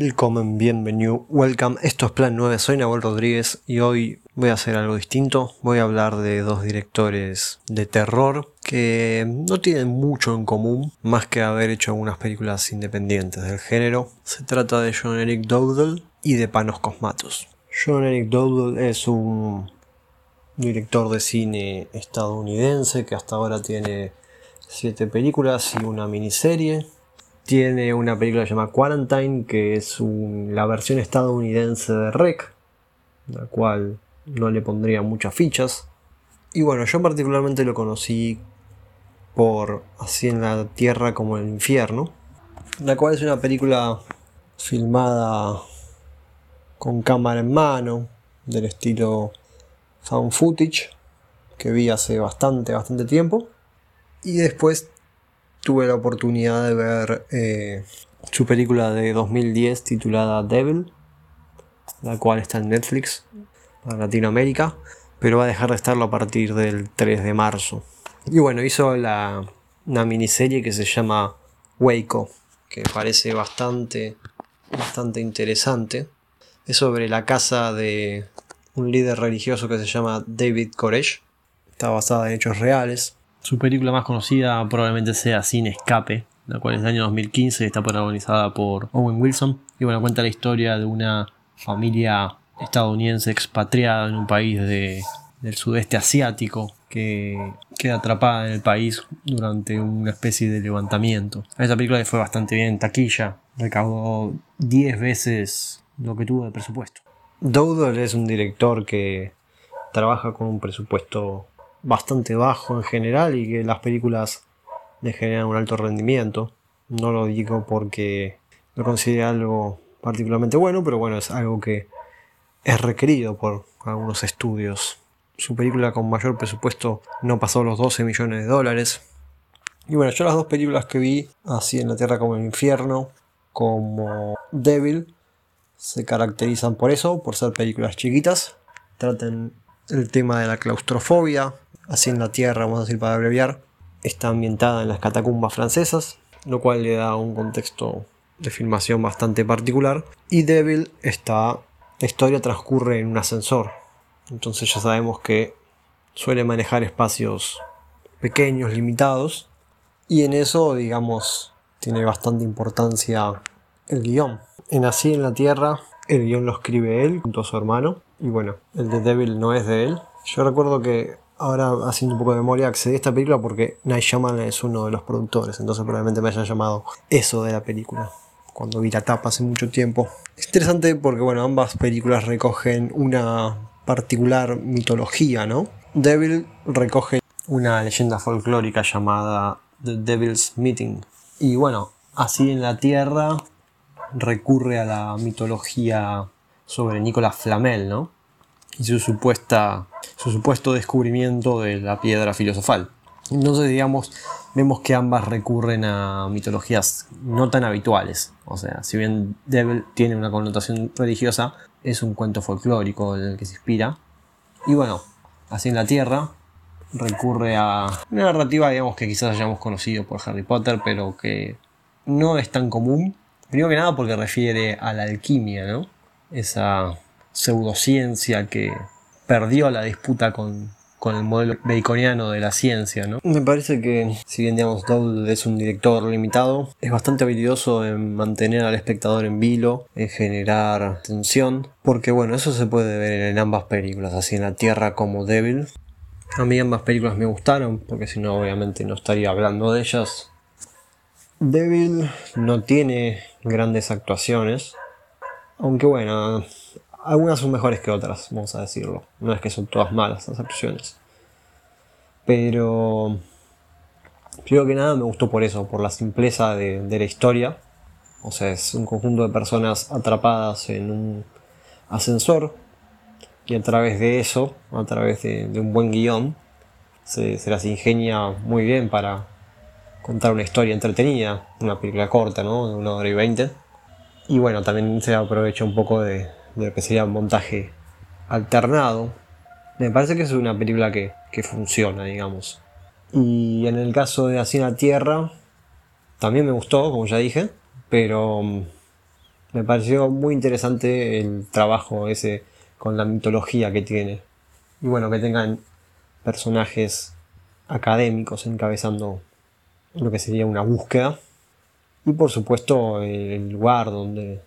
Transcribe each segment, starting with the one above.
Willkommen, bienvenido, welcome. Esto es Plan 9, soy Nahuel Rodríguez y hoy voy a hacer algo distinto. Voy a hablar de dos directores de terror que no tienen mucho en común, más que haber hecho algunas películas independientes del género. Se trata de John Eric Dowdle y de Panos Cosmatos. John Eric Dowdle es un director de cine estadounidense que hasta ahora tiene siete películas y una miniserie tiene una película llamada Quarantine, que es la versión estadounidense de Rec, la cual no le pondría muchas fichas. Y bueno, yo particularmente lo conocí por Así en la Tierra como en el Infierno, la cual es una película filmada con cámara en mano, del estilo found footage, que vi hace bastante, bastante tiempo. Y después tuve la oportunidad de ver eh, su película de 2010 titulada Devil, la cual está en Netflix para Latinoamérica, pero va a dejar de estarlo a partir del 3 de marzo. Y bueno, hizo la, una miniserie que se llama Waco, que parece bastante, bastante interesante. Es sobre la casa de un líder religioso que se llama David Koresh. Está basada en hechos reales. Su película más conocida probablemente sea Sin Escape, la cual es del año 2015 y está protagonizada por Owen Wilson. Y bueno, cuenta la historia de una familia estadounidense expatriada en un país del sudeste asiático que queda atrapada en el país durante una especie de levantamiento. Esta película fue bastante bien en taquilla, recaudó 10 veces lo que tuvo de presupuesto. Dowdle es un director que trabaja con un presupuesto bastante bajo en general y que las películas le generan un alto rendimiento. No lo digo porque lo considere algo particularmente bueno, pero bueno, es algo que es requerido por algunos estudios. Su película con mayor presupuesto no pasó los 12 millones de dólares. Y bueno, yo las dos películas que vi, así en la Tierra como el Infierno, como Devil, se caracterizan por eso, por ser películas chiquitas. Traten el tema de la claustrofobia, así en la Tierra, vamos a decir para abreviar, está ambientada en las catacumbas francesas, lo cual le da un contexto de filmación bastante particular. Y Devil está, la historia transcurre en un ascensor, entonces ya sabemos que suele manejar espacios pequeños, limitados, y en eso, digamos, tiene bastante importancia el guion. En Así en la Tierra, el guion lo escribe él junto a su hermano, y bueno, el de Devil no es de él. Yo recuerdo que ahora haciendo un poco de memoria accedí a esta película porque Night Shyamalan es uno de los productores, entonces probablemente me haya llamado eso de la película cuando vi la tapa hace mucho tiempo. Es interesante porque bueno, ambas películas recogen una particular mitología, ¿no? Devil recoge una leyenda folclórica llamada The Devil's Meeting. Y bueno, así en la Tierra recurre a la mitología sobre Nicolas Flamel, ¿no? Y su supuesta su supuesto descubrimiento de la piedra filosofal. Entonces, digamos, vemos que ambas recurren a mitologías no tan habituales. O sea, si bien Devil tiene una connotación religiosa, es un cuento folclórico en el que se inspira. Y bueno, así en la Tierra recurre a una narrativa, digamos, que quizás hayamos conocido por Harry Potter, pero que no es tan común. Primero que nada porque refiere a la alquimia, ¿no? Esa pseudociencia que perdió la disputa con, el modelo baconiano de la ciencia, ¿no? Me parece que, si bien digamos Dowd es un director limitado, es bastante habilidoso en mantener al espectador en vilo, en generar tensión, porque bueno, eso se puede ver en ambas películas, así en La Tierra como Devil. A mí ambas películas me gustaron, porque si no, obviamente no estaría hablando de ellas. Devil no tiene grandes actuaciones, aunque bueno, algunas son mejores que otras, vamos a decirlo. No es que son todas malas las actuaciones. Pero, primero que nada, me gustó por eso, por la simpleza de, la historia. O sea, es un conjunto de personas atrapadas en un ascensor y a través de eso, a través de, un buen guion, se, se, las ingenia muy bien para contar una historia entretenida, una película corta, ¿no? De una hora y veinte. Y bueno, también se aprovecha un poco de, de lo que sería un montaje alternado. Me parece que es una película que, funciona, digamos. Y en el caso de Así en la Tierra, también me gustó, como ya dije, pero mm, Me pareció muy interesante el trabajo ese con la mitología que tiene. Y bueno, que tengan personajes académicos encabezando lo que sería una búsqueda. Y por supuesto el lugar donde,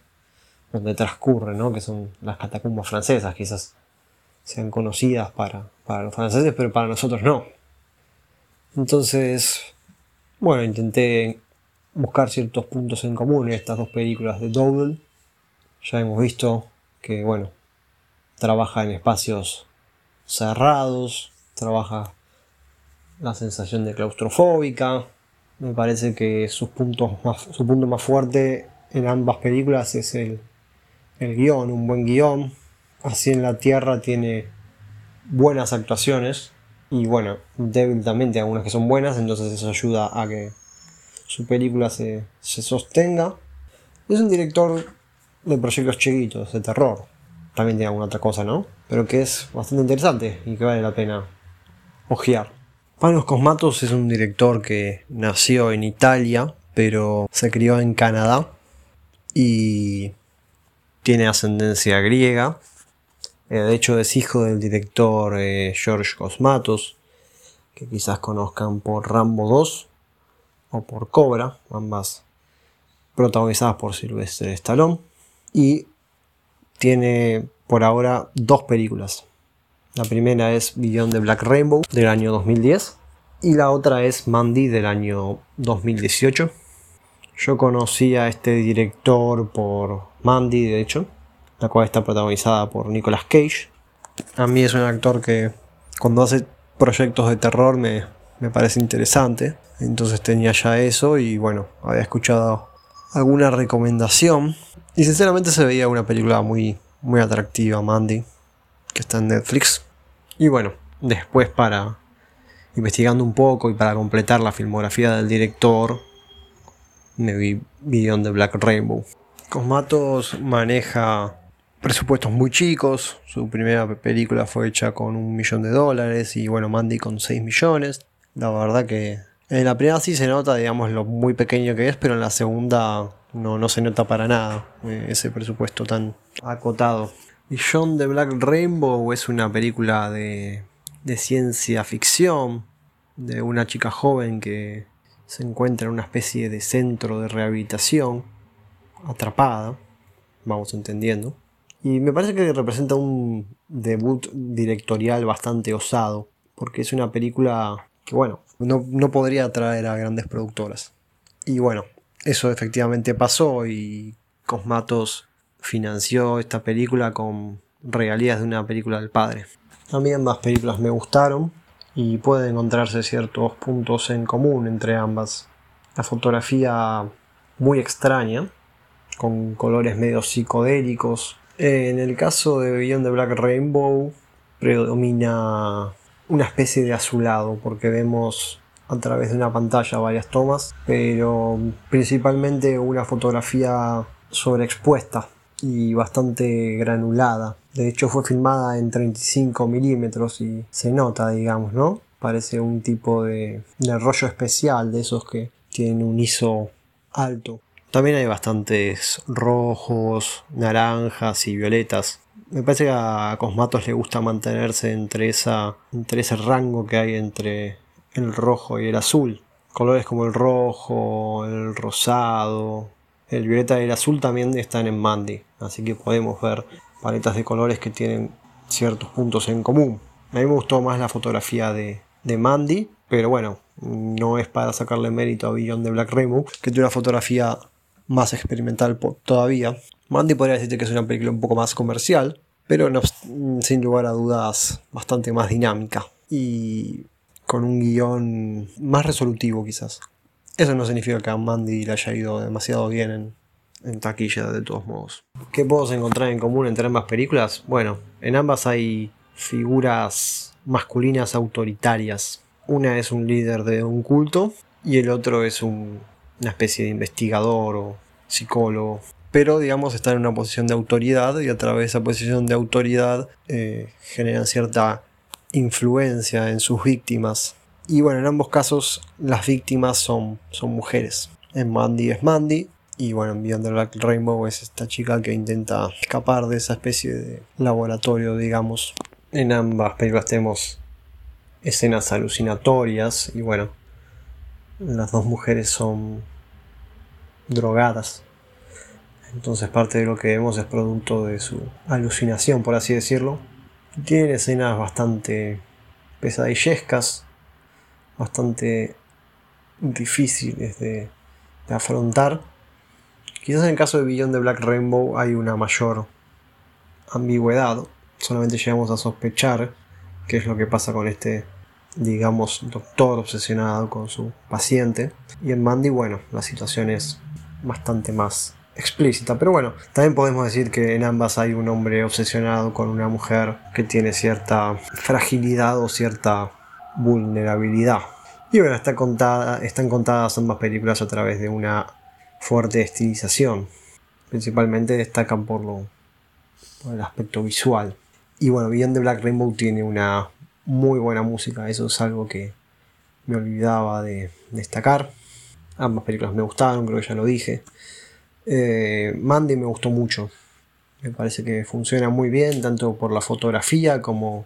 donde transcurre, ¿no? que son las catacumbas francesas, quizás sean conocidas para, para los franceses, pero para nosotros no. Entonces, bueno, intenté buscar ciertos puntos en común en estas dos películas de Double. Ya hemos visto que, bueno, trabaja en espacios cerrados, trabaja la sensación de claustrofóbica. Me parece que sus puntos su punto más fuerte en ambas películas es el, el guion, un buen guion. Así en la Tierra tiene buenas actuaciones y bueno, Devil también tiene algunas que son buenas, entonces eso ayuda a que su película se, sostenga. Es un director de proyectos chiquitos, de terror. También tiene alguna otra cosa, ¿no? Pero que es bastante interesante y que vale la pena ojear. Panos Cosmatos es un director que nació en Italia, pero se crió en Canadá y tiene ascendencia griega. Eh, de hecho es hijo del director eh, George Cosmatos, que quizás conozcan por Rambo 2 o por Cobra, ambas protagonizadas por Sylvester Stallone. Y tiene por ahora dos películas. La primera es Beyond the Black Rainbow del año 2010 y la otra es Mandy del año 2018. Yo conocí a este director por Mandy, de hecho, la cual está protagonizada por Nicolas Cage. A mí es un actor que cuando hace proyectos de terror me, me parece interesante. Entonces tenía ya eso y bueno, había escuchado alguna recomendación. Y sinceramente se veía una película muy, muy atractiva, Mandy, que está en Netflix. Y bueno, después para investigando un poco y para completar la filmografía del director, me vi Beyond the Black Rainbow. Cosmatos maneja presupuestos muy chicos. Su primera película fue hecha con un millón de dólares y bueno, Mandy con 6 millones. La verdad que en la primera sí se nota, digamos, lo muy pequeño que es, pero en la segunda no, no se nota para nada eh, ese presupuesto tan acotado. Y the Black Rainbow es una película de, de ciencia ficción, de una chica joven que se encuentra en una especie de centro de rehabilitación, atrapada, vamos entendiendo. Y me parece que representa un debut directorial bastante osado, porque es una película que, bueno, no, podría atraer a grandes productoras. Y bueno, eso efectivamente pasó y Cosmatos financió esta película con regalías de una película del padre. También ambas películas me gustaron y pueden encontrarse ciertos puntos en común entre ambas. La fotografía muy extraña, con colores medio psicodélicos. En el caso de Beyond the Black Rainbow predomina una especie de azulado, porque vemos a través de una pantalla varias tomas, pero principalmente una fotografía sobreexpuesta y bastante granulada. De hecho fue filmada en 35 milímetros y se nota, digamos, ¿no? Parece un tipo de, de rollo especial de esos que tienen un ISO alto. También hay bastantes rojos, naranjas y violetas me parece que a Cosmatos le gusta mantenerse entre, esa, entre ese rango que hay entre el rojo y el azul. Colores como el rojo, el rosado, el violeta y el azul también están en Mandy, así que podemos ver paletas de colores que tienen ciertos puntos en común. A mí me gustó más la fotografía de, de Mandy, pero bueno, no es para sacarle mérito a Beyond de Black Rainbow, que tiene una fotografía más experimental todavía. Mandy podría decirte que es una película un poco más comercial, pero sin lugar a dudas bastante más dinámica y con un guion más resolutivo quizás. Eso no significa que a Mandy le haya ido demasiado bien en, en taquilla de todos modos. ¿Qué puedo encontrar en común entre ambas películas? Bueno, en ambas hay figuras masculinas autoritarias. Una es un líder de un culto y el otro es una especie de investigador o psicólogo pero digamos están en una posición de autoridad y a través de esa posición de autoridad eh, generan cierta influencia en sus víctimas. Y bueno, en ambos casos las víctimas son, son mujeres. En Mandy es Mandy Y bueno, Beyond the Black Rainbow es esta chica que intenta escapar de esa especie de laboratorio, digamos. En ambas películas tenemos escenas alucinatorias y bueno, las dos mujeres son drogadas. Entonces parte de lo que vemos es producto de su alucinación, por así decirlo. Tiene escenas bastante pesadillescas, bastante difíciles de, afrontar. Quizás en el caso de Beyond de Black Rainbow hay una mayor ambigüedad. Solamente llegamos a sospechar qué es lo que pasa con este, digamos, doctor obsesionado con su paciente. Y en Mandy, bueno, la situación es bastante más explícita. Pero bueno, también podemos decir que en ambas hay un hombre obsesionado con una mujer que tiene cierta fragilidad o cierta vulnerabilidad. Y bueno, está contada, están contadas ambas películas a través de una fuerte estilización. Principalmente destacan por, lo, por el aspecto visual. Y bueno, Beyond the Black Rainbow tiene una muy buena música, eso es algo que me olvidaba de destacar. Ambas películas me gustaron, creo que ya lo dije. Eh, Mandy me gustó mucho. Me parece que funciona muy bien, tanto por la fotografía como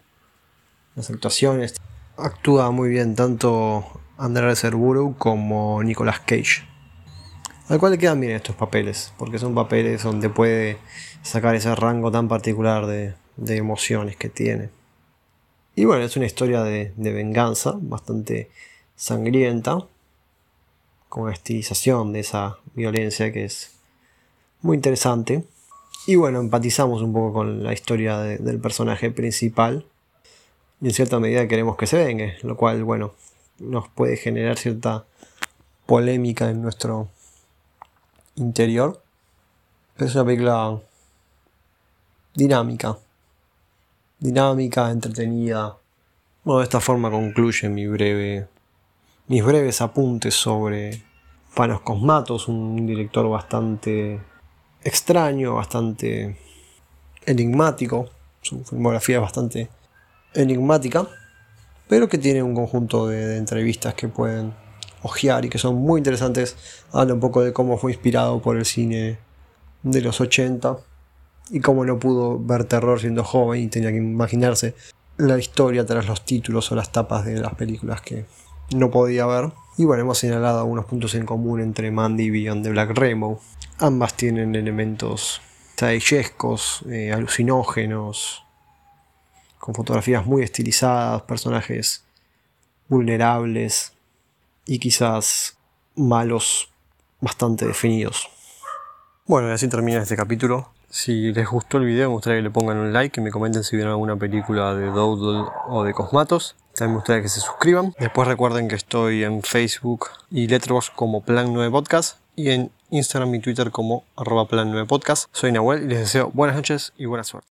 las actuaciones. Actúa muy bien tanto Andrea Serburu como Nicolas Cage. Al cual le quedan bien estos papeles, porque son papeles donde puede sacar ese rango tan particular de, emociones que tiene. Y bueno, es una historia de, venganza bastante sangrienta, con estilización de esa violencia que es muy interesante. Y bueno, empatizamos un poco con la historia del personaje principal. Y en cierta medida queremos que se venga, lo cual, bueno, nos puede generar cierta polémica en nuestro interior. Es una película dinámica. Dinámica, entretenida. Bueno, de esta forma concluye mi breve, mis breves apuntes sobre Panos Cosmatos, un director bastante extraño, bastante enigmático. Su filmografía es bastante enigmática, pero que tiene un conjunto de, entrevistas que pueden ojear y que son muy interesantes. Habla un poco de cómo fue inspirado por el cine de los 80 y cómo no pudo ver terror siendo joven y tenía que imaginarse la historia tras los títulos o las tapas de las películas que no podía ver. Y bueno, hemos señalado algunos puntos en común entre Mandy y Beyond the Black Rainbow. Ambas tienen elementos tradellescos, eh, alucinógenos, con fotografías muy estilizadas, personajes vulnerables y quizás malos bastante definidos. Bueno, y así termina este capítulo. Si les gustó el video, me gustaría que le pongan un like, y me comenten si vieron alguna película de Doodle o de Cosmatos. También me gustaría que se suscriban. Después recuerden que estoy en Facebook y Letterboxd como Plan 9 Podcast y en Instagram y Twitter como arroba Plan 9 Podcast. Soy Nahuel y les deseo buenas noches y buena suerte.